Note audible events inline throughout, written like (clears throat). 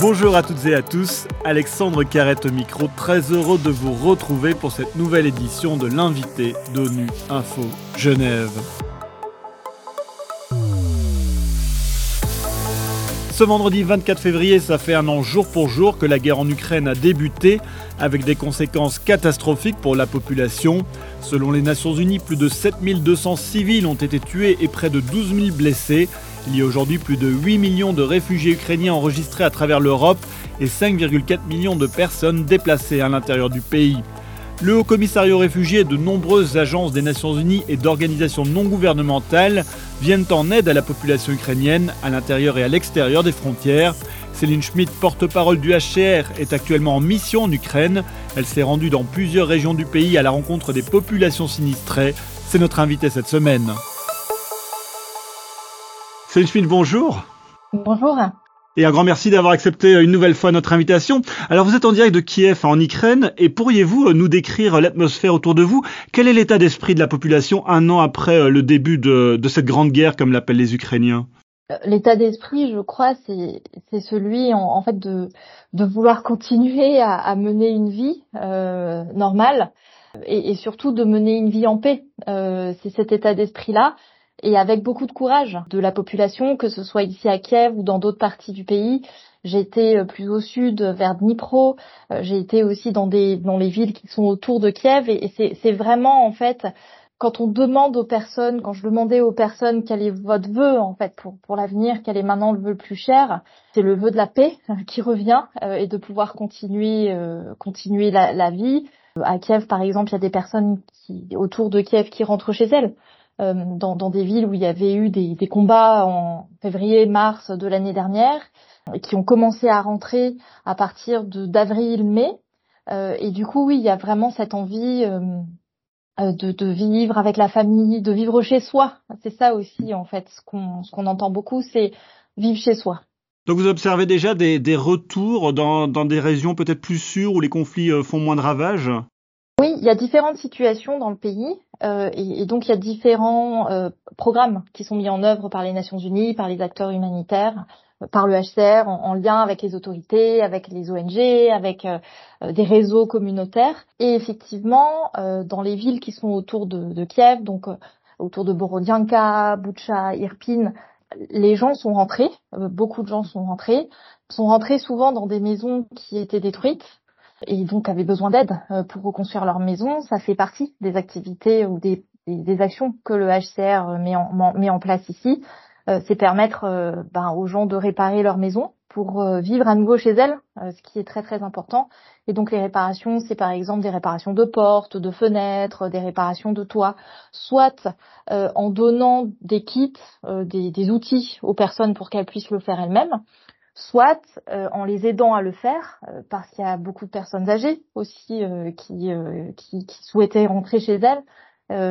Bonjour à toutes et à tous, Alexandre Carrette au micro, très heureux de vous retrouver pour cette nouvelle édition de l'invité d'ONU Info Genève. Ce vendredi 24 février, ça fait un an jour pour jour que la guerre en Ukraine a débuté, avec des conséquences catastrophiques pour la population. Selon les Nations Unies, plus de 7200 civils ont été tués et près de 12 000 blessés. Il y a aujourd'hui plus de 8 millions de réfugiés ukrainiens enregistrés à travers l'Europe et 5,4 millions de personnes déplacées à l'intérieur du pays. Le Haut Commissariat aux réfugiés et de nombreuses agences des Nations Unies et d'organisations non gouvernementales viennent en aide à la population ukrainienne à l'intérieur et à l'extérieur des frontières. Céline Schmidt, porte-parole du HCR, est actuellement en mission en Ukraine. Elle s'est rendue dans plusieurs régions du pays à la rencontre des populations sinistrées. C'est notre invité cette semaine. Céline Schmidt, bonjour. Bonjour et un grand merci d'avoir accepté une nouvelle fois notre invitation. Alors vous êtes en direct de Kiev en Ukraine et pourriez-vous euh, nous décrire l'atmosphère autour de vous? Quel est l'état d'esprit de la population un an après euh, le début de, cette grande guerre comme l'appellent les Ukrainiens? Euh, L'état d'esprit, je crois, c'est celui en, fait de, de vouloir (laughs) continuer à, mener une vie normale et, et, surtout de mener une vie en paix. c'est cet état d'esprit-là et avec beaucoup de courage de la population, que ce soit ici à Kiev ou dans d'autres parties du pays. J'ai été euh, plus au sud, vers Dnipro. Euh, j'ai été aussi dans des dans les villes qui sont autour de Kiev. Et, c'est vraiment en fait quand on demande aux personnes, quand je demandais aux personnes quel est votre vœu en fait pour pour l'avenir, quel est maintenant le vœu le plus cher, c'est le vœu de la paix (laughs) qui revient euh, et de pouvoir continuer continuer la, la vie. À Kiev, par exemple, il y a des personnes qui autour de Kiev qui rentrent chez elles. Euh, dans, dans, des villes où il y avait eu des, des combats en février-mars de l'année dernière, qui ont commencé à rentrer à partir d'avril-mai. Euh, et du coup, oui, il y a vraiment cette envie euh, de, de, vivre avec la famille, de vivre chez soi. C'est ça aussi, en fait, ce qu'on qu'on entend beaucoup, c'est vivre chez soi. Donc vous observez déjà des, des retours dans, dans des régions peut-être plus sûres où les conflits font moins de ravages? Oui, il y a différentes situations dans le pays euh, et, donc il y a différents euh, programmes qui sont mis en œuvre par les Nations Unies, par les acteurs humanitaires, euh, par le HCR en, lien avec les autorités, avec les ONG, avec des réseaux communautaires. Et effectivement, dans les villes qui sont autour de, de Kiev, donc autour de Borodianka, Boucha, Irpin, les gens sont rentrés, beaucoup de gens sont rentrés, sont rentrés souvent dans des maisons qui étaient détruites et donc avaient besoin d'aide euh, pour reconstruire leur maison. Ça fait partie des activités ou des, des, actions que le HCR met en, met en place ici. Euh, c'est permettre euh, ben, aux gens de réparer leur maison pour vivre à nouveau chez elles, ce qui est très très important. Et donc les réparations, c'est par exemple des réparations de portes, de fenêtres, des réparations de toits, soit en donnant des kits, des, des, outils aux personnes pour qu'elles puissent le faire elles-mêmes, soit euh, en les aidant à le faire, euh, parce qu'il y a beaucoup de personnes âgées aussi euh, qui, souhaitaient rentrer chez elles.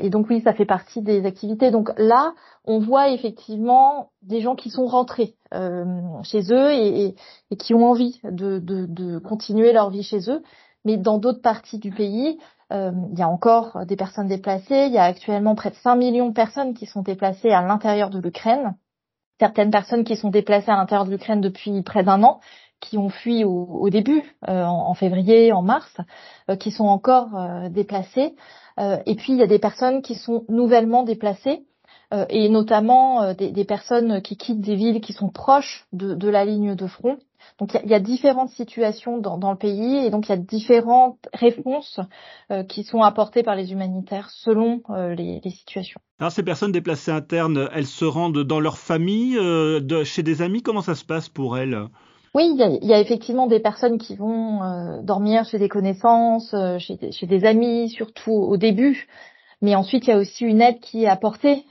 et donc oui, ça fait partie des activités. Donc là, on voit effectivement des gens qui sont rentrés chez eux et, qui ont envie de, de, de, continuer leur vie chez eux. Mais dans d'autres parties du pays, il y a encore des personnes déplacées. Il y a actuellement près de 5 millions de personnes qui sont déplacées à l'intérieur de l'Ukraine certaines personnes qui sont déplacées à l'intérieur de l'Ukraine depuis près d'un an, qui ont fui au, début, euh, en, février, en mars, euh, qui sont encore euh, déplacées. et puis il y a des personnes qui sont nouvellement déplacées, et notamment des, personnes qui quittent des villes qui sont proches de la ligne de front donc il y, a différentes situations dans, le pays et donc il y a différentes réponses euh, qui sont apportées par les humanitaires selon euh, les, situations. Alors ces personnes déplacées internes, elles se rendent dans leur famille, euh, de, chez des amis, comment ça se passe pour elles? Oui, il y, a, effectivement des personnes qui vont dormir chez des connaissances, chez, chez, des amis, surtout au début. Mais ensuite, il y a aussi une aide qui est apportée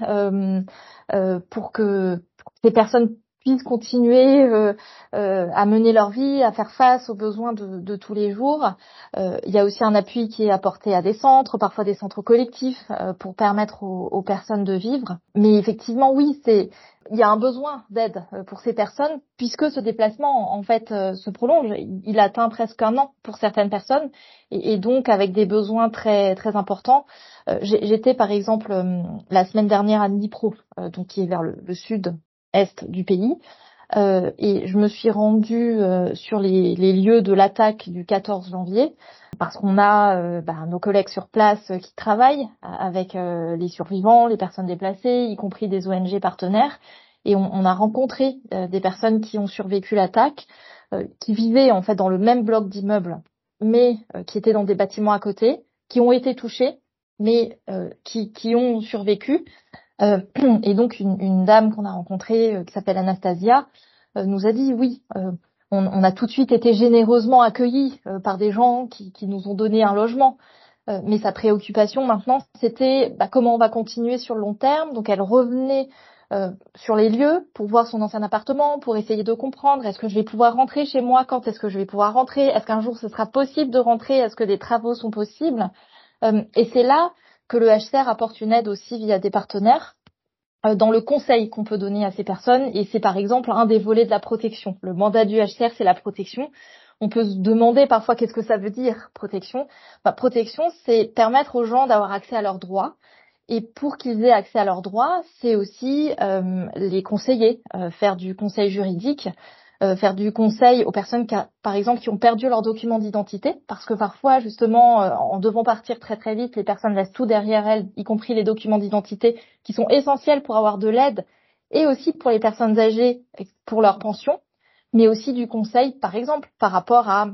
pour que ces personnes continuer euh, euh, à mener leur vie, à faire face aux besoins de, tous les jours. Euh, il y a aussi un appui qui est apporté à des centres, parfois des centres collectifs, pour permettre aux, personnes de vivre. Mais effectivement, oui, il y a un besoin d'aide pour ces personnes puisque ce déplacement en fait se prolonge. Il atteint presque un an pour certaines personnes et, donc avec des besoins très très importants. J'étais par exemple la semaine dernière à Dnipro, donc qui est vers le sud est du pays. Euh, et je me suis rendue euh, sur les, lieux de l'attaque du 14 janvier parce qu'on a euh, bah, nos collègues sur place qui travaillent avec les survivants, les personnes déplacées, y compris des ONG partenaires. Et on, a rencontré des personnes qui ont survécu l'attaque, qui vivaient en fait dans le même bloc d'immeubles, mais qui étaient dans des bâtiments à côté, qui ont été touchés, mais qui ont survécu euh, (clears throat) et donc une, une dame qu'on a rencontrée euh, qui s'appelle Anastasia euh, nous a dit oui, on, on, a tout de suite été généreusement accueillis par des gens qui, qui, nous ont donné un logement. mais sa préoccupation maintenant, c'était bah, comment on va continuer sur le long terme. Donc elle revenait euh, sur les lieux pour voir son ancien appartement, pour essayer de comprendre est-ce que je vais pouvoir rentrer chez moi, quand est-ce que je vais pouvoir rentrer, est-ce qu'un jour ce sera possible de rentrer, est-ce que des travaux sont possibles. Euh, et c'est là que le HCR apporte une aide aussi via des partenaires euh, dans le conseil qu'on peut donner à ces personnes et c'est par exemple un des volets de la protection. Le mandat du HCR, c'est la protection. On peut se demander parfois qu'est-ce que ça veut dire protection. Bah, protection, c'est permettre aux gens d'avoir accès à leurs droits. Et pour qu'ils aient accès à leurs droits, c'est aussi euh, les conseiller, euh, faire du conseil juridique, euh, faire du conseil aux personnes qui, par exemple, qui ont perdu leurs documents d'identité, parce que parfois, justement, euh, en devant partir très très vite, les personnes laissent tout derrière elles, y compris les documents d'identité, qui sont essentiels pour avoir de l'aide, et aussi pour les personnes âgées, pour leur pension, mais aussi du conseil, par exemple, par rapport à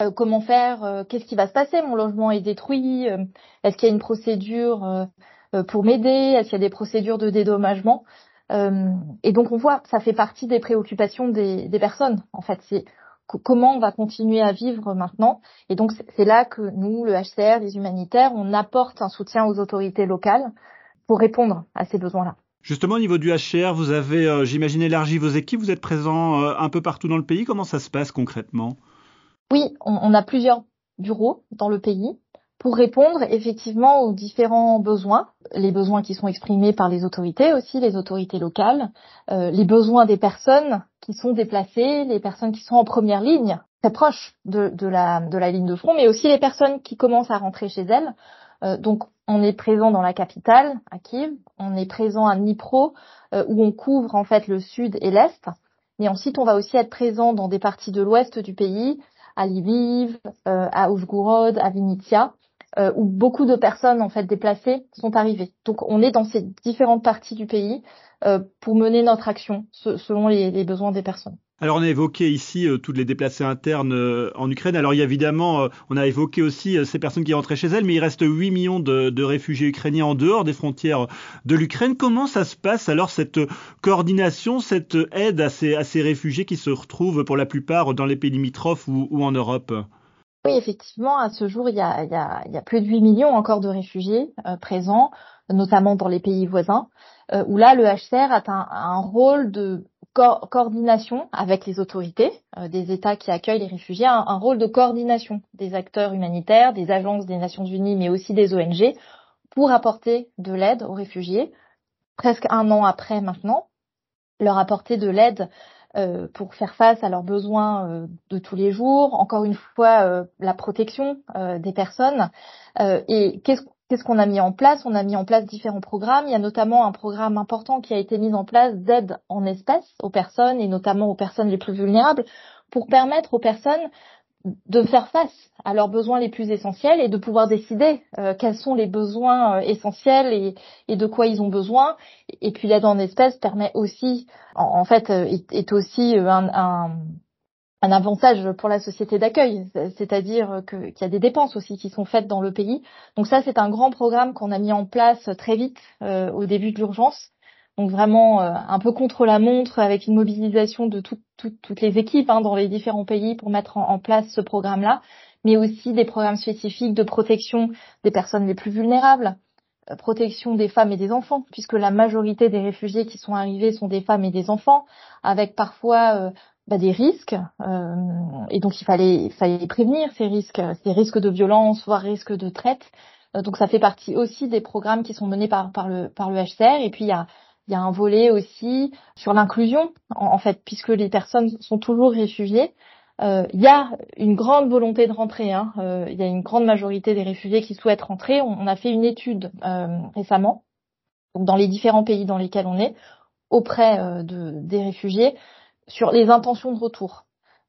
euh, comment faire, qu'est-ce qui va se passer, mon logement est détruit, est-ce qu'il y a une procédure pour m'aider, est-ce qu'il y a des procédures de dédommagement. Euh, et donc on voit, ça fait partie des préoccupations des, des personnes. En fait, c'est comment on va continuer à vivre maintenant. Et donc c'est là que nous, le HCR, les humanitaires, on apporte un soutien aux autorités locales pour répondre à ces besoins-là. Justement, au niveau du HCR, vous avez, euh, j'imagine, élargi vos équipes. Vous êtes présent euh, un peu partout dans le pays. Comment ça se passe concrètement? Oui, on, on, a plusieurs bureaux dans le pays pour répondre effectivement aux différents besoins, les besoins qui sont exprimés par les autorités aussi, les autorités locales, euh, les besoins des personnes qui sont déplacées, les personnes qui sont en première ligne, très proches de, de, la, de la ligne de front, mais aussi les personnes qui commencent à rentrer chez elles. Euh, donc on est présent dans la capitale, à Kiev, on est présent à Dnipro, euh, où on couvre en fait le sud et l'est, mais ensuite on va aussi être présent dans des parties de l'ouest du pays, à Lviv, euh, à Oujgorod, à Vinnytsia, euh, où beaucoup de personnes en fait déplacées sont arrivées. Donc on est dans ces différentes parties du pays euh, pour mener notre action selon les, les, besoins des personnes. Alors on a évoqué ici euh, toutes les déplacés internes euh, en Ukraine. Alors il y a évidemment, euh, on a évoqué aussi ces personnes qui rentraient chez elles, mais il reste 8 millions de, de réfugiés ukrainiens en dehors des frontières de l'Ukraine. Comment ça se passe alors cette coordination, cette aide à ces, à ces réfugiés qui se retrouvent pour la plupart dans les pays limitrophes ou, ou en Europe? Oui, effectivement, à ce jour, il y a, il y a, il y a plus de 8 millions encore de réfugiés euh, présents, notamment dans les pays voisins, euh, où là, le HCR a un, rôle de coordination avec les autorités euh, des États qui accueillent les réfugiés, un, rôle de coordination des acteurs humanitaires, des agences des Nations Unies, mais aussi des ONG, pour apporter de l'aide aux réfugiés. Presque un an après maintenant, leur apporter de l'aide euh, pour faire face à leurs besoins euh, de tous les jours. Encore une fois, euh, la protection des personnes. et qu'est-ce qu'on a mis en place? On a mis en place différents programmes. Il y a notamment un programme important qui a été mis en place d'aide en espèces aux personnes et notamment aux personnes les plus vulnérables pour permettre aux personnes de faire face à leurs besoins les plus essentiels et de pouvoir décider euh, quels sont les besoins euh, essentiels et, de quoi ils ont besoin. Et puis l'aide en espèces permet aussi, en, fait, euh, est, aussi un, avantage pour la société d'accueil, c'est-à-dire qu'il y a des dépenses aussi qui sont faites dans le pays. Donc ça, c'est un grand programme qu'on a mis en place très vite au début de l'urgence donc vraiment euh, un peu contre la montre avec une mobilisation de toutes les équipes hein, dans les différents pays pour mettre en, place ce programme-là, mais aussi des programmes spécifiques de protection des personnes les plus vulnérables, euh, protection des femmes et des enfants, puisque la majorité des réfugiés qui sont arrivés sont des femmes et des enfants, avec parfois euh, bah, des risques, et donc il fallait, il fallait prévenir ces risques, ces risques de violence, voire risques de traite. donc ça fait partie aussi des programmes qui sont menés par, par, le, par le HCR. Et puis il y a il y a un volet aussi sur l'inclusion, en, fait, puisque les personnes sont toujours réfugiées. Euh, il y a une grande volonté de rentrer. Hein. Euh, il y a une grande majorité des réfugiés qui souhaitent rentrer. On, a fait une étude euh, récemment, dans les différents pays dans lesquels on est, auprès de, des réfugiés. sur les intentions de retour.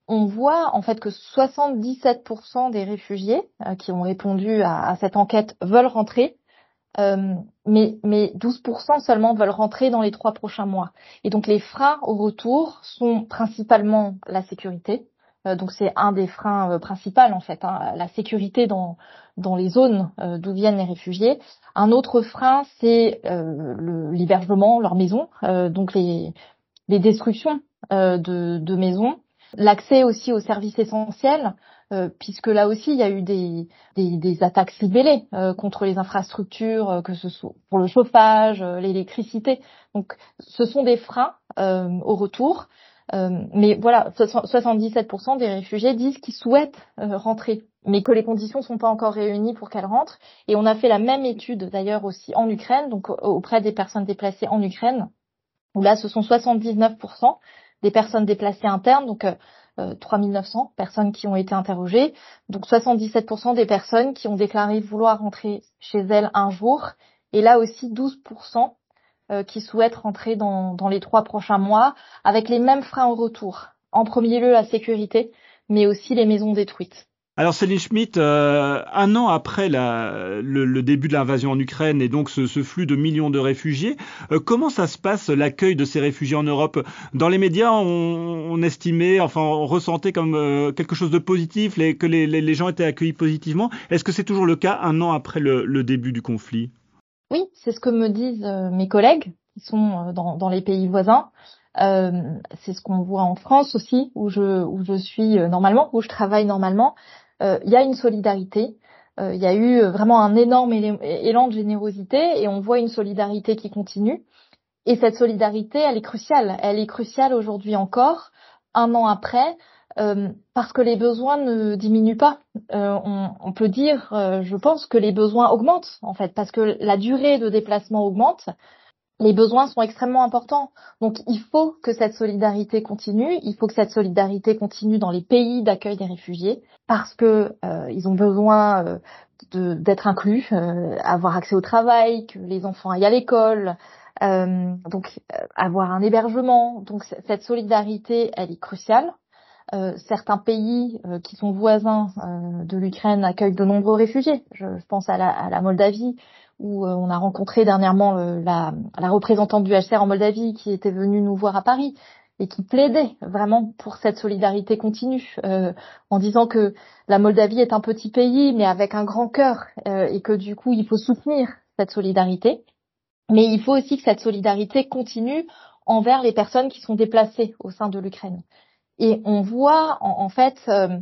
On voit en fait que 77% des réfugiés qui ont répondu à, cette enquête veulent rentrer, mais, mais 12% seulement veulent rentrer dans les trois prochains mois. Et donc les freins au retour sont principalement la sécurité, euh, donc c'est un des freins euh, principaux en fait, hein, la sécurité dans dans les zones euh, d'où viennent les réfugiés. Un autre frein, c'est l'hébergement, leur maison, donc les les destructions de, de maisons, l'accès aussi aux services essentiels, puisque là aussi il y a eu des, des, des attaques ciblées contre les infrastructures, que ce soit pour le chauffage, l'électricité. Donc ce sont des freins au retour. Euh, mais voilà, 77% des réfugiés disent qu'ils souhaitent euh, rentrer, mais que les conditions sont pas encore réunies pour qu'elles rentrent. Et on a fait la même étude d'ailleurs aussi en Ukraine, donc auprès des personnes déplacées en Ukraine, où là ce sont 79% des personnes déplacées internes, donc euh, 3900 euh, personnes qui ont été interrogées, donc 77% des personnes qui ont déclaré vouloir rentrer chez elles un jour, et là aussi 12% euh, qui souhaitent rentrer dans, dans les trois prochains mois avec les mêmes freins au retour. En premier lieu, la sécurité, mais aussi les maisons détruites. Alors Céline Schmitt, euh, un an après le, début de l'invasion en Ukraine et donc ce, flux de millions de réfugiés, euh, comment ça se passe l'accueil de ces réfugiés en Europe? Dans les médias, on, estimait, enfin on ressentait comme euh, quelque chose de positif, que les, gens étaient accueillis positivement. Est-ce que c'est toujours le cas un an après le, début du conflit? Oui, c'est ce que me disent mes collègues qui sont dans, les pays voisins. C'est ce qu'on voit en France aussi, où je suis normalement, où je travaille normalement. Il y a une solidarité. Il y a eu vraiment un énorme élan de générosité et on voit une solidarité qui continue. Et cette solidarité, elle est cruciale. Elle est cruciale aujourd'hui encore, un an après, euh, parce que les besoins ne diminuent pas. Euh, on, on, peut dire, euh, je pense, que les besoins augmentent en fait, parce que la durée de déplacement augmente. Les besoins sont extrêmement importants. Donc il faut que cette solidarité continue. Il faut que cette solidarité continue dans les pays d'accueil des réfugiés, parce que ils ont besoin d'être inclus, avoir accès au travail, que les enfants aillent à l'école. donc avoir un hébergement. Donc cette solidarité, elle est cruciale. Euh, certains pays euh, qui sont voisins euh, de l'Ukraine accueillent de nombreux réfugiés. Je, pense à la, Moldavie, où on a rencontré dernièrement la, la, représentante du HCR en Moldavie qui était venue nous voir à Paris et qui plaidait vraiment pour cette solidarité continue, en disant que la Moldavie est un petit pays, mais avec un grand cœur, et que du coup, il faut soutenir cette solidarité. Mais il faut aussi que cette solidarité continue envers les personnes qui sont déplacées au sein de l'Ukraine. Et on voit en, fait euh, euh,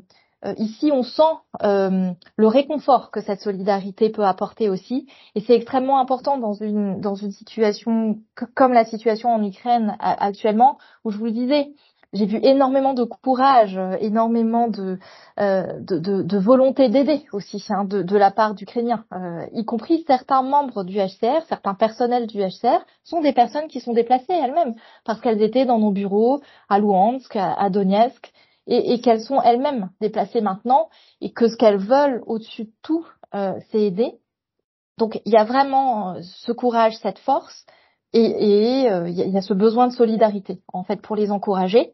ici, on sent euh, le réconfort que cette solidarité peut apporter aussi, et c'est extrêmement important dans une dans une situation comme la situation en Ukraine actuellement, où je vous le disais, j'ai vu énormément de courage, euh, énormément de, euh, de, de, de, volonté d'aider aussi hein, de, de, la part d'Ukrainiens, euh, y compris certains membres du HCR, certains personnels du HCR sont des personnes qui sont déplacées elles-mêmes parce qu'elles étaient dans nos bureaux à Luhansk, à, Donetsk, et, et qu'elles sont elles-mêmes déplacées maintenant et que ce qu'elles veulent au-dessus de tout, euh, c'est aider. Donc il y a vraiment ce courage, cette force et euh, il y, a ce besoin de solidarité en fait pour les encourager.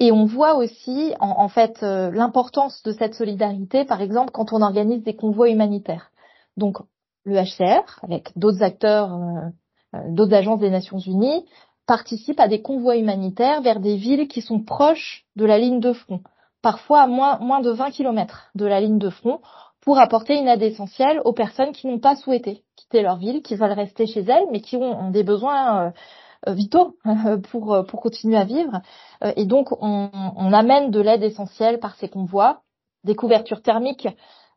Et on voit aussi en, fait euh, l'importance de cette solidarité, par exemple quand on organise des convois humanitaires. Donc le HCR, avec d'autres acteurs, euh, d'autres agences des Nations Unies, participe à des convois humanitaires vers des villes qui sont proches de la ligne de front, parfois à moins, moins de 20 kilomètres de la ligne de front, pour apporter une aide essentielle aux personnes qui n'ont pas souhaité quitter leur ville, qui veulent rester chez elles, mais qui ont, des besoins euh, vitaux (laughs) pour, euh, pour continuer à vivre. Euh, et donc, on, on amène de l'aide essentielle par ces convois, des couvertures thermiques,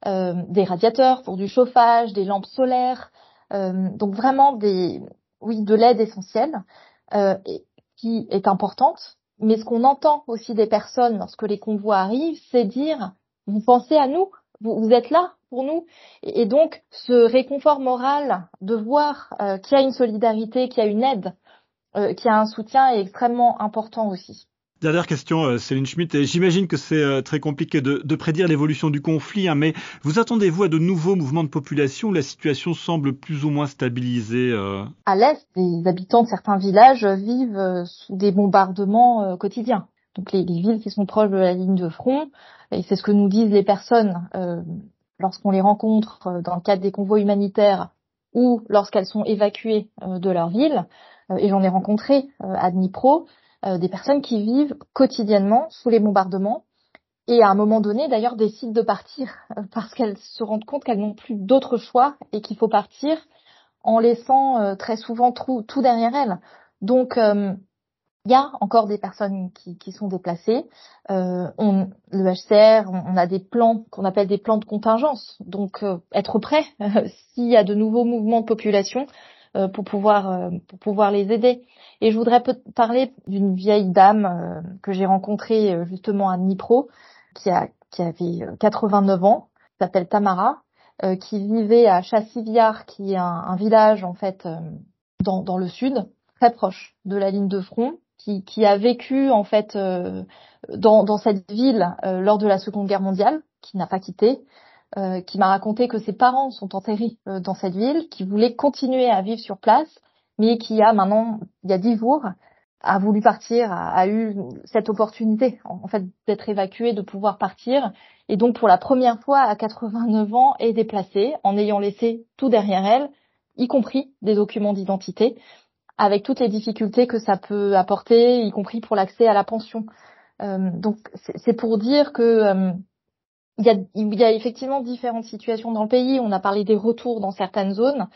des radiateurs pour du chauffage, des lampes solaires, donc vraiment des, oui, de l'aide essentielle qui est importante. Mais ce qu'on entend aussi des personnes lorsque les convois arrivent, c'est dire vous pensez à nous, vous, êtes là pour nous. Et, donc, ce réconfort moral de voir euh, qu'il y a une solidarité, qu'il y a une aide, euh, qu'il y a un soutien est extrêmement important aussi. Dernière question, euh, Céline Schmitt. J'imagine que c'est très compliqué de, prédire l'évolution du conflit, hein, mais vous attendez-vous à de nouveaux mouvements de population où la situation semble plus ou moins stabilisée À l'est, les habitants de certains villages vivent sous des bombardements quotidiens. donc les, villes qui sont proches de la ligne de front. Et c'est ce que nous disent les personnes euh, lorsqu'on les rencontre euh, dans le cadre des convois humanitaires ou lorsqu'elles sont évacuées euh, de leur ville. et j'en ai rencontré à Dnipro des personnes qui vivent quotidiennement sous les bombardements et à un moment donné d'ailleurs décident de partir parce qu'elles se rendent compte qu'elles n'ont plus d'autre choix et qu'il faut partir en laissant très souvent tout, tout derrière elles. Donc il y a encore des personnes qui, qui sont déplacées. Euh, on, le HCR, on, a des plans qu'on appelle des plans de contingence, donc euh, être prêt (laughs) s'il y a de nouveaux mouvements de population euh, pour pouvoir euh, pour pouvoir les aider. Et je voudrais parler d'une vieille dame que j'ai rencontrée justement à Dnipro, qui a qui avait 89 ans, s'appelle Tamara, qui vivait à Chassiviar, qui est un, un village en fait dans, dans le sud, très proche de la ligne de front qui, qui a vécu en fait euh, dans, dans, cette ville euh, lors de la Seconde Guerre mondiale, qui n'a pas quitté, euh, qui m'a raconté que ses parents sont enterrés dans cette ville, qui voulait continuer à vivre sur place, mais qui a maintenant, il y a dix jours, a voulu partir, a, a eu cette opportunité en, fait d'être évacuée, de pouvoir partir, et donc pour la première fois à 89 ans est déplacée en ayant laissé tout derrière elle, y compris des documents d'identité avec toutes les difficultés que ça peut apporter, y compris pour l'accès à la pension. Euh, donc c'est pour dire que euh, il, y a, il y a effectivement différentes situations dans le pays. On a parlé des retours dans certaines zones,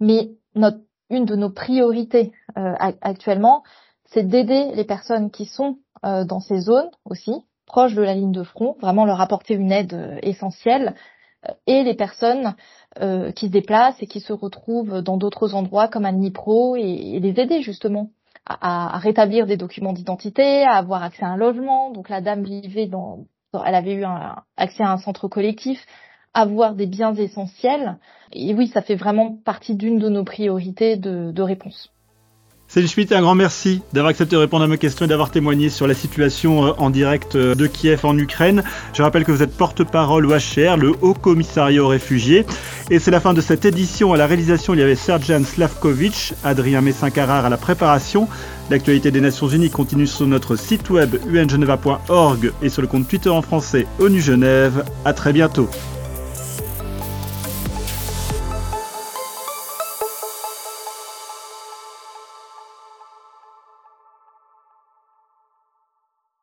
mais notre, une de nos priorités euh, actuellement, c'est d'aider les personnes qui sont euh, dans ces zones aussi, proches de la ligne de front, vraiment leur apporter une aide euh, essentielle, et les personnes euh, qui se déplacent et qui se retrouvent dans d'autres endroits comme à Nipro et, les aider justement à, à rétablir des documents d'identité, à avoir accès à un logement. Donc la dame vivait dans, elle avait eu un, accès à un centre collectif, avoir des biens essentiels. Et oui, ça fait vraiment partie d'une de nos priorités de, de réponse. Céline Schmitt, un grand merci d'avoir accepté de répondre à mes questions et d'avoir témoigné sur la situation euh, en direct euh, de Kiev en Ukraine. Je rappelle que vous êtes porte-parole au HCR, le Haut Commissariat aux réfugiés. Et c'est la fin de cette édition. À la réalisation, il y avait Serjan Slavkovic, Adrien Messin-Carrard à la préparation. L'actualité des Nations Unies continue sur notre site web ungeneva.org et sur le compte Twitter en français ONU Genève. À très bientôt.